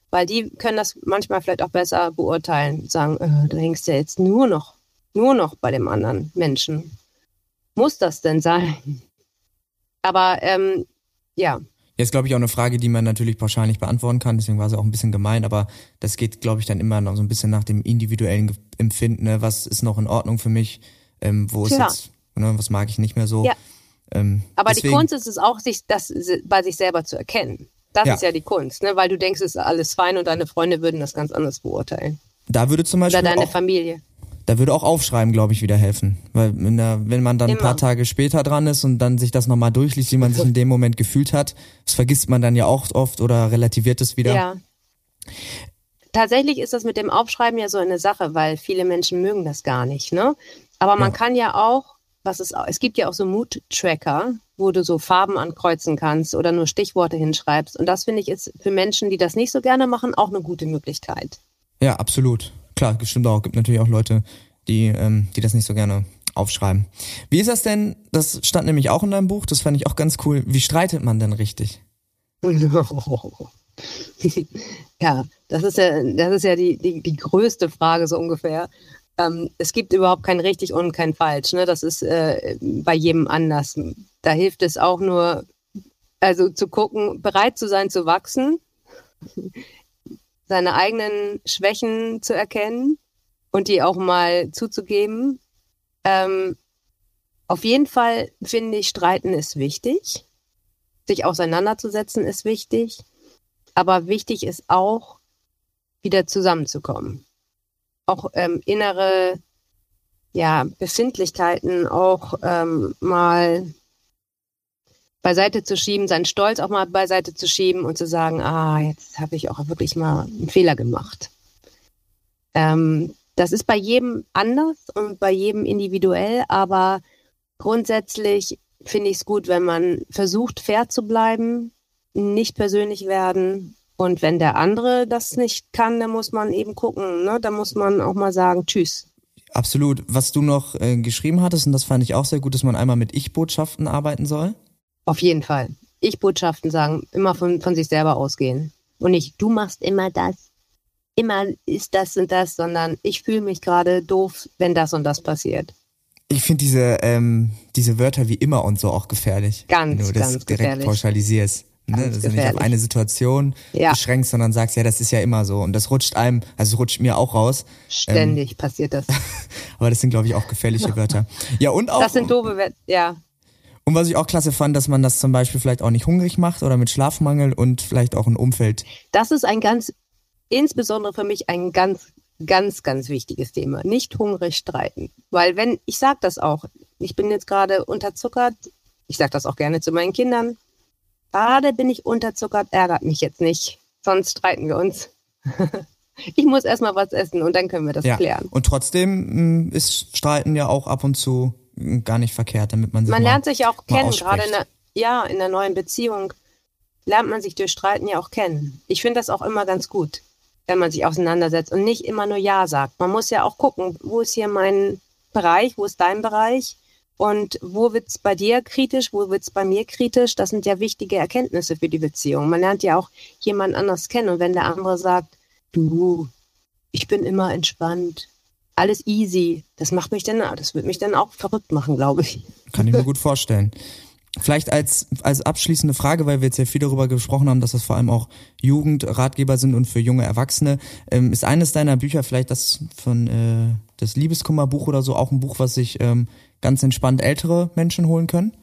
Weil die können das manchmal vielleicht auch besser beurteilen. Sagen, äh, du hängst ja jetzt nur noch, nur noch bei dem anderen Menschen. Muss das denn sein? Aber ähm, ja. Jetzt glaube ich auch eine Frage, die man natürlich pauschal nicht beantworten kann, deswegen war sie auch ein bisschen gemein, aber das geht, glaube ich, dann immer noch so ein bisschen nach dem individuellen Empfinden, ne? was ist noch in Ordnung für mich, ähm, wo ist Klar. jetzt, ne, was mag ich nicht mehr so. Ja. Ähm, aber deswegen, die Kunst ist es auch, sich das bei sich selber zu erkennen. Das ja. ist ja die Kunst, ne? weil du denkst, es ist alles fein und deine Freunde würden das ganz anders beurteilen. Da würde zum Beispiel Oder deine auch, Familie. Da würde auch Aufschreiben, glaube ich, wieder helfen. Weil der, wenn man dann Immer. ein paar Tage später dran ist und dann sich das nochmal durchliest, wie man sich in dem Moment gefühlt hat, das vergisst man dann ja auch oft oder relativiert es wieder. Ja. Tatsächlich ist das mit dem Aufschreiben ja so eine Sache, weil viele Menschen mögen das gar nicht, ne? Aber man ja. kann ja auch, was es, es gibt ja auch so Mood-Tracker, wo du so Farben ankreuzen kannst oder nur Stichworte hinschreibst. Und das finde ich ist für Menschen, die das nicht so gerne machen, auch eine gute Möglichkeit. Ja, absolut. Klar, bestimmt auch. Gibt natürlich auch Leute, die, ähm, die das nicht so gerne aufschreiben. Wie ist das denn? Das stand nämlich auch in deinem Buch. Das fand ich auch ganz cool. Wie streitet man denn richtig? ja, das ist ja, das ist ja die, die, die größte Frage so ungefähr ähm, es gibt überhaupt kein richtig und kein falsch. Ne? Das ist äh, bei jedem anders. Da hilft es auch nur, also zu gucken, bereit zu sein, zu wachsen, seine eigenen Schwächen zu erkennen und die auch mal zuzugeben. Ähm, auf jeden Fall finde ich, streiten ist wichtig. Sich auseinanderzusetzen ist wichtig. Aber wichtig ist auch, wieder zusammenzukommen auch ähm, innere ja, Befindlichkeiten auch ähm, mal beiseite zu schieben, seinen Stolz auch mal beiseite zu schieben und zu sagen, ah, jetzt habe ich auch wirklich mal einen Fehler gemacht. Ähm, das ist bei jedem anders und bei jedem individuell, aber grundsätzlich finde ich es gut, wenn man versucht, fair zu bleiben, nicht persönlich werden und wenn der andere das nicht kann, dann muss man eben gucken. Ne? Da muss man auch mal sagen, tschüss. Absolut. Was du noch äh, geschrieben hattest, und das fand ich auch sehr gut, dass man einmal mit Ich-Botschaften arbeiten soll. Auf jeden Fall. Ich-Botschaften sagen, immer von, von sich selber ausgehen. Und nicht, du machst immer das, immer ist das und das, sondern ich fühle mich gerade doof, wenn das und das passiert. Ich finde diese, ähm, diese Wörter wie immer und so auch gefährlich. Ganz, wenn du das ganz direkt gefährlich. pauschalisierst. Ne, dass du nicht auf eine Situation ja. beschränkst, sondern sagst, ja, das ist ja immer so. Und das rutscht einem, also es rutscht mir auch raus. Ständig ähm, passiert das. aber das sind, glaube ich, auch gefährliche Wörter. Ja, und auch. Das sind doofe Wörter, ja. Und was ich auch klasse fand, dass man das zum Beispiel vielleicht auch nicht hungrig macht oder mit Schlafmangel und vielleicht auch ein Umfeld. Das ist ein ganz, insbesondere für mich ein ganz, ganz, ganz wichtiges Thema. Nicht hungrig streiten. Weil wenn, ich sage das auch, ich bin jetzt gerade unterzuckert, ich sage das auch gerne zu meinen Kindern, Gerade bin ich unterzuckert, ärgert mich jetzt nicht. Sonst streiten wir uns. ich muss erstmal was essen und dann können wir das ja. klären. Und trotzdem mm, ist Streiten ja auch ab und zu gar nicht verkehrt, damit man sich Man mal, lernt sich auch kennen, gerade in der, ja, in der neuen Beziehung lernt man sich durch Streiten ja auch kennen. Ich finde das auch immer ganz gut, wenn man sich auseinandersetzt und nicht immer nur Ja sagt. Man muss ja auch gucken, wo ist hier mein Bereich, wo ist dein Bereich und wo wird's bei dir kritisch, wo wird's bei mir kritisch? Das sind ja wichtige Erkenntnisse für die Beziehung. Man lernt ja auch jemand anders kennen. Und wenn der andere sagt, du, ich bin immer entspannt, alles easy, das macht mich dann, das wird mich dann auch verrückt machen, glaube ich. Kann ich mir gut vorstellen. Vielleicht als, als abschließende Frage, weil wir jetzt ja viel darüber gesprochen haben, dass das vor allem auch Jugendratgeber sind und für junge Erwachsene. Ähm, ist eines deiner Bücher vielleicht das von äh, das Liebeskummerbuch oder so auch ein Buch, was sich ähm, ganz entspannt ältere Menschen holen können?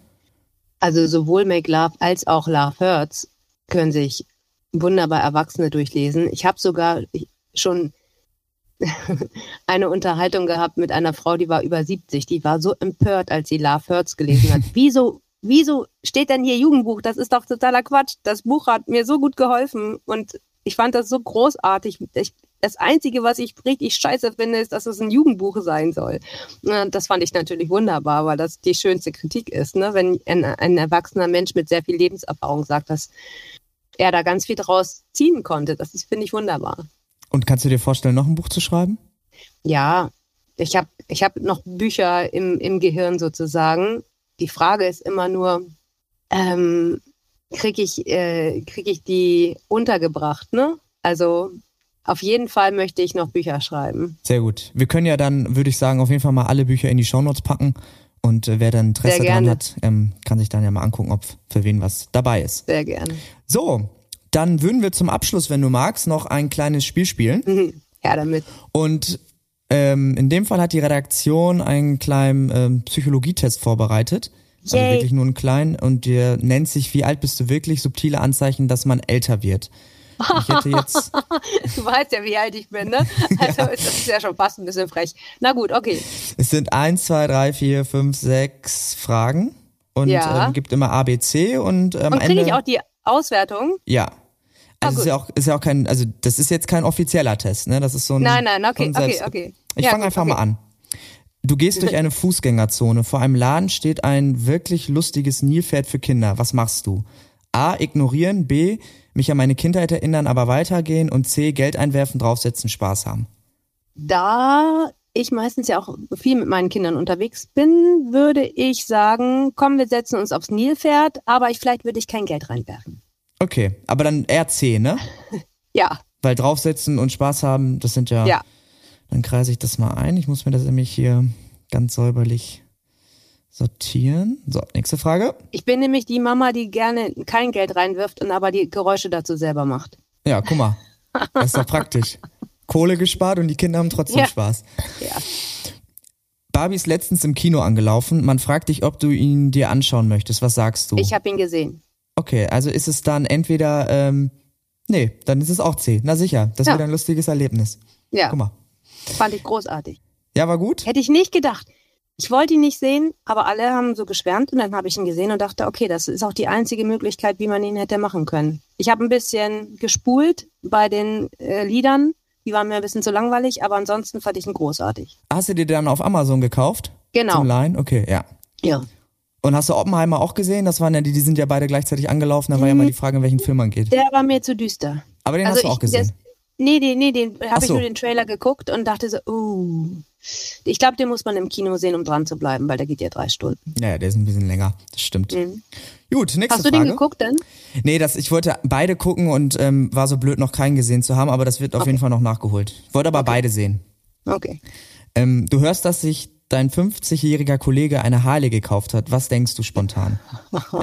Also sowohl Make Love als auch Love Hurts können sich wunderbar Erwachsene durchlesen. Ich habe sogar schon eine Unterhaltung gehabt mit einer Frau, die war über 70. Die war so empört, als sie Love Hurts gelesen hat. Wieso, wieso steht denn hier Jugendbuch? Das ist doch totaler Quatsch. Das Buch hat mir so gut geholfen und ich fand das so großartig. Ich, das Einzige, was ich richtig scheiße finde, ist, dass es ein Jugendbuch sein soll. Das fand ich natürlich wunderbar, weil das die schönste Kritik ist, ne? wenn ein, ein erwachsener Mensch mit sehr viel Lebenserfahrung sagt, dass er da ganz viel draus ziehen konnte. Das finde ich wunderbar. Und kannst du dir vorstellen, noch ein Buch zu schreiben? Ja, ich habe ich hab noch Bücher im, im Gehirn sozusagen. Die Frage ist immer nur, ähm, kriege ich, äh, krieg ich die untergebracht, ne? Also auf jeden Fall möchte ich noch Bücher schreiben. Sehr gut. Wir können ja dann, würde ich sagen, auf jeden Fall mal alle Bücher in die Shownotes packen. Und äh, wer dann Interesse dran hat, ähm, kann sich dann ja mal angucken, ob für wen was dabei ist. Sehr gerne. So, dann würden wir zum Abschluss, wenn du magst, noch ein kleines Spiel spielen. Ja, damit. Und ähm, in dem Fall hat die Redaktion einen kleinen ähm, Psychologietest vorbereitet. Also Yay. wirklich nur einen kleinen und der nennt sich, wie alt bist du wirklich? Subtile Anzeichen, dass man älter wird. Ich hätte jetzt. du weißt ja, wie alt ich bin, ne? Also ja. das ist ja schon fast ein bisschen frech. Na gut, okay. Es sind eins, zwei, drei, vier, fünf, sechs Fragen und Ja. ähm, gibt immer A, B, C und am Und kriege ich auch die Auswertung? ja. Also Ah, ist ja auch ist ja auch kein also das ist jetzt kein offizieller Test, ne? Das ist so ein Nein, nein, okay, okay, okay. Ich Ja, fange einfach okay. mal an. Du gehst durch eine Fußgängerzone. Vor einem Laden steht ein wirklich lustiges Nilpferd für Kinder. Was machst du? A. Ignorieren. B. Mich an meine Kindheit erinnern, aber weitergehen. Und C. Geld einwerfen, draufsetzen, Spaß haben. Da ich meistens ja auch viel mit meinen Kindern unterwegs bin, würde ich sagen, komm, wir setzen uns aufs Nilpferd, aber ich, vielleicht würde ich kein Geld reinwerfen. Okay, aber dann eher C, ne? Ja, Weil draufsetzen und Spaß haben, das sind ja. ja. Dann kreise ich das mal ein. Ich muss mir das nämlich hier ganz säuberlich sortieren. So, nächste Frage. Ich bin nämlich die Mama, die gerne kein Geld reinwirft und aber die Geräusche dazu selber macht. Ja, guck mal. Das ist doch praktisch. Kohle gespart und die Kinder haben trotzdem Ja. Spaß. Ja. Barbie ist letztens im Kino angelaufen. Man fragt dich, ob du ihn dir anschauen möchtest. Was sagst du? Ich habe ihn gesehen. Okay, also ist es dann entweder, ähm, nee, dann ist es auch C. Na sicher, das Ja. wird ein lustiges Erlebnis. Ja, Guck mal. fand ich großartig. Ja, war gut? Hätte ich nicht gedacht. Ich wollte ihn nicht sehen, aber alle haben so geschwärmt und dann habe ich ihn gesehen und dachte, okay, das ist auch die einzige Möglichkeit, wie man ihn hätte machen können. Ich habe ein bisschen gespult bei den äh, Liedern, die waren mir ein bisschen zu langweilig, aber ansonsten fand ich ihn großartig. Hast du dir dann auf Amazon gekauft? Genau. Zum Leihen? Okay, ja. Ja. Und hast du Oppenheimer auch gesehen? Das waren ja die, die sind ja beide gleichzeitig angelaufen. Da war ja mal die Frage, in welchen Film man geht. Der war mir zu düster. Aber den also hast du auch ich- gesehen. das- Nee, nee, nee, den habe ich so. nur den Trailer geguckt und dachte so, uh. Ich glaube, den muss man im Kino sehen, um dran zu bleiben, weil der geht ja drei Stunden. Ja, ja, der ist ein bisschen länger. Das stimmt. Mhm. Gut, nächste Hast du Frage. den geguckt denn? Nee, das, ich wollte beide gucken und ähm, war so blöd, noch keinen gesehen zu haben, aber das wird auf jeden Fall noch nachgeholt. Ich wollte aber beide sehen. Okay. Ähm, du hörst, dass sich dein 50-jähriger Kollege eine Harley gekauft hat. Was denkst du spontan?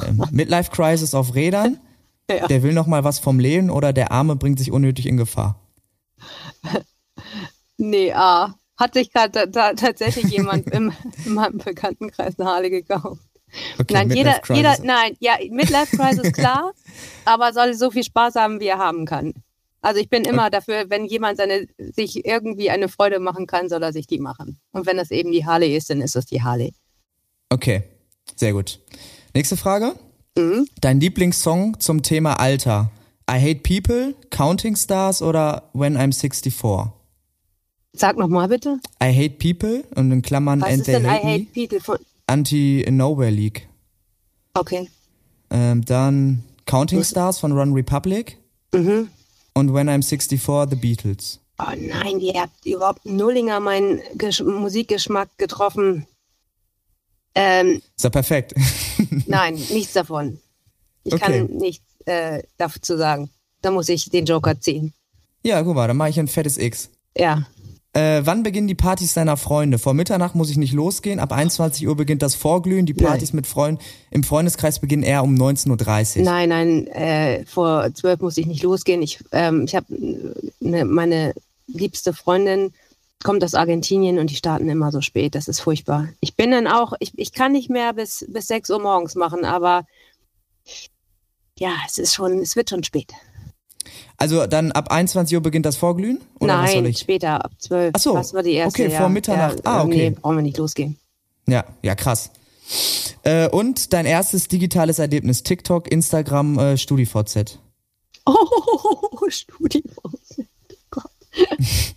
ähm, Midlife Crisis auf Rädern? Ja. Der will noch mal was vom Leben oder der Arme bringt sich unnötig in Gefahr? Nee, ah. Hat sich gerade ta tatsächlich jemand im, in meinem Bekanntenkreis eine Harley gekauft. Okay, nein, jeder, jeder, Crisis. nein, ja, Midlife Crisis klar, aber soll so viel Spaß haben, wie er haben kann. Also ich bin immer dafür, wenn jemand seine, sich irgendwie eine Freude machen kann, soll er sich die machen. Und wenn das eben die Harley ist, dann ist es die Harley. Okay, sehr gut. Nächste Frage. Mhm. Dein Lieblingssong zum Thema Alter? I Hate People, Counting Stars oder When I'm 64? Sag nochmal bitte. I Hate People und in Klammern Was And ist They denn I Hate Hate Me, People von, Anti-Nowhere League. okay. Ähm, dann Counting Stars von Run Republic Mhm. Und When I'm 64 The Beatles. Oh nein, ihr habt überhaupt Nullinger meinen Gesch Musikgeschmack getroffen. Ähm, Ist ja perfekt. nein, nichts davon. Ich Okay. kann nichts äh, dazu sagen. Da muss ich den Joker ziehen. ja, guck mal, dann mache ich ein fettes X. Ja. Äh, wann beginnen die Partys deiner Freunde? Vor Mitternacht muss ich nicht losgehen. Ab 21 Uhr beginnt das Vorglühen. Die Partys mit Freunden im Freundeskreis beginnen eher um 19.30 Uhr. Nein, nein, äh, vor zwölf muss ich nicht losgehen. Ich, ähm, ich habe ne, meine liebste Freundin kommt aus Argentinien und die starten immer so spät. Das ist furchtbar. Ich bin dann auch, ich, ich kann nicht mehr bis, bis sechs Uhr morgens machen, aber ja, es ist schon, es wird schon spät. Also dann ab 21 Uhr beginnt das Vorglühen? Oder was soll Nein, ich? später, ab 12. Ach so, Das war die erste. okay, vor Mitternacht. Ja, Ah, okay. Brauchen wir nicht losgehen. Ja, ja, krass. Äh, und dein erstes digitales Erlebnis, TikTok, Instagram, äh, StudiVZ. Oh, StudiVZ. Gott.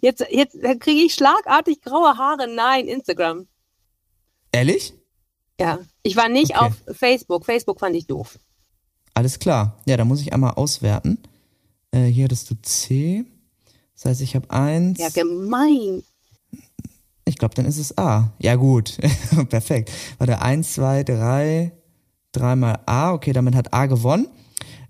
Jetzt, jetzt kriege ich schlagartig graue Haare. Nein, Instagram. Ehrlich? Ja, ich war nicht Okay. auf Facebook. Facebook fand ich doof. Alles klar. Ja, da muss ich einmal auswerten. Äh, hier hattest du C. Das heißt, ich habe eins. Ja, gemein. Ich glaube, dann ist es A. Ja, gut. Perfekt. Warte, eins, zwei, drei, dreimal A. Okay, damit hat A gewonnen.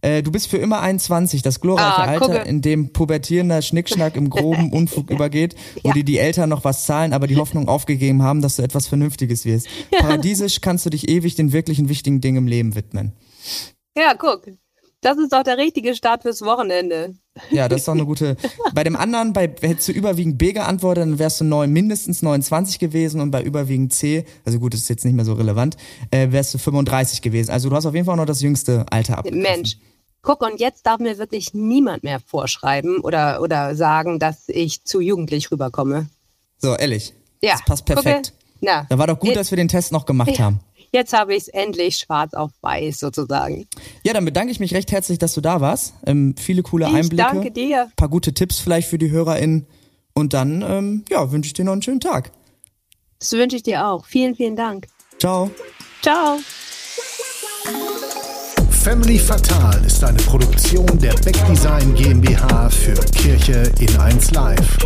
Äh, du bist für immer 21, das glorreiche Ah, Alter, gucke. in dem pubertierender Schnickschnack im groben Unfug übergeht, wo Ja. dir die Eltern noch was zahlen, aber die Hoffnung aufgegeben haben, dass du etwas Vernünftiges wirst. Paradiesisch kannst du dich ewig den wirklichen wichtigen Dingen im Leben widmen. Ja, guck. Das ist doch der richtige Start fürs Wochenende. Ja, das ist doch eine gute. Bei dem anderen, bei hättest du überwiegend B geantwortet, dann wärst du neun, mindestens 29 gewesen und bei überwiegend C, also gut, das ist jetzt nicht mehr so relevant, äh, wärst du 35 gewesen. Also du hast auf jeden Fall noch das jüngste Alter abgegriffen. Mensch. Guck, und jetzt darf mir wirklich niemand mehr vorschreiben oder, oder sagen, dass ich zu jugendlich rüberkomme. So, ehrlich. Ja. Das passt perfekt. Gucke, na, Da war doch gut, dass wir den Test noch gemacht Ja. haben. Jetzt habe ich es endlich schwarz auf weiß sozusagen. Ja, dann bedanke ich mich recht herzlich, dass du da warst. Ähm, viele coole Ich Einblicke. danke dir. paar gute Tipps vielleicht für die HörerInnen. Und dann, ähm, ja, wünsche ich dir noch einen schönen Tag. Das wünsche ich dir auch. Vielen, vielen Dank. Ciao. Ciao. Family Fatal ist eine Produktion der Beck Design GmbH für Kirche in 1 Live.